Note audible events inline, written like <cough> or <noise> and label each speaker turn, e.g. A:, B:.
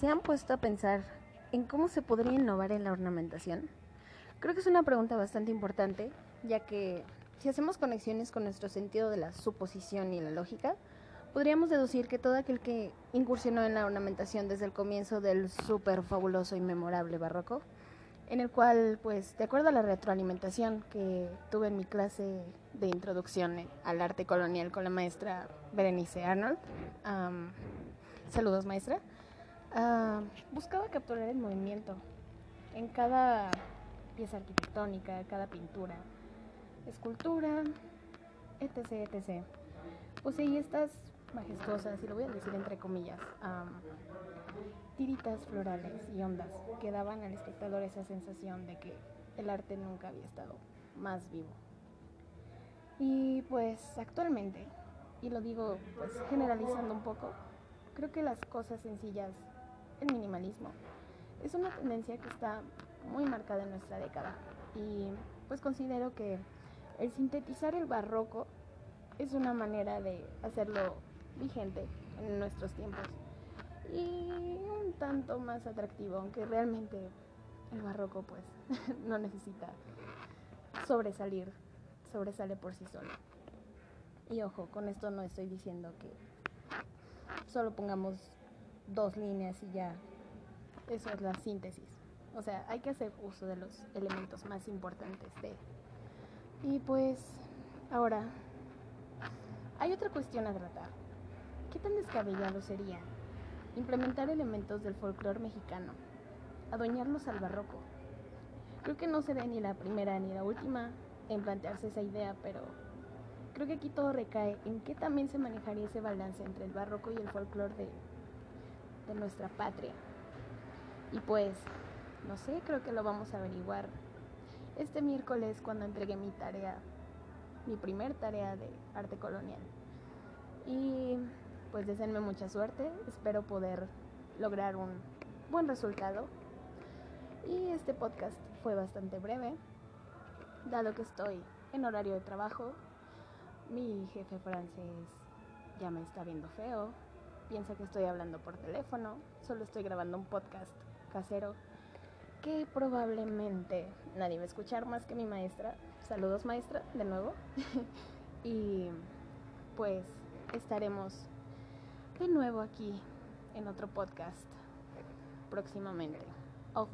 A: ¿Se han puesto a pensar en cómo se podría innovar en la ornamentación? Creo que es una pregunta bastante importante, ya que si hacemos conexiones con nuestro sentido de la suposición y la lógica, podríamos deducir que todo aquel que incursionó en la ornamentación desde el comienzo del súper fabuloso y memorable barroco, en el cual, pues, de acuerdo a la retroalimentación que tuve en mi clase de introducción al arte colonial con la maestra Berenice Arnold, saludos maestra, uh, buscaba capturar el movimiento en cada pieza arquitectónica, cada pintura, escultura, etc, etc. Poseía estas majestuosas, y lo voy a decir entre comillas, tiritas florales y ondas que daban al espectador esa sensación de que el arte nunca había estado más vivo. Y pues actualmente, y lo digo pues generalizando un poco, creo que las cosas sencillas, el minimalismo, es una tendencia que está muy marcada en nuestra década. Y pues considero que el sintetizar el barroco es una manera de hacerlo vigente en nuestros tiempos y un tanto más atractivo, aunque realmente el barroco pues <laughs> no necesita sobresalir, sobresale por sí solo. Y ojo, con esto no estoy diciendo que solo pongamos dos líneas y ya eso es la síntesis. O sea, hay que hacer uso de los elementos más importantes de... Y pues, ahora, hay otra cuestión a tratar. ¿Qué tan descabellado sería implementar elementos del folclore mexicano, adueñarlos al barroco? Creo que no seré ni la primera ni la última en plantearse esa idea, pero creo que aquí todo recae en qué también se manejaría ese balance entre el barroco y el folclore de, de nuestra patria. Y pues, no sé, creo que lo vamos a averiguar este miércoles cuando entregué mi tarea, mi primer tarea de arte colonial. Y pues deseenme mucha suerte, espero poder lograr un buen resultado. Y este podcast fue bastante breve, dado que estoy en horario de trabajo. Mi jefe francés ya me está viendo feo, piensa que estoy hablando por teléfono, solo estoy grabando un podcast casero que probablemente nadie va a escuchar más que mi maestra. Saludos maestra, de nuevo. <laughs> y pues estaremos de nuevo aquí en otro podcast próximamente. Au.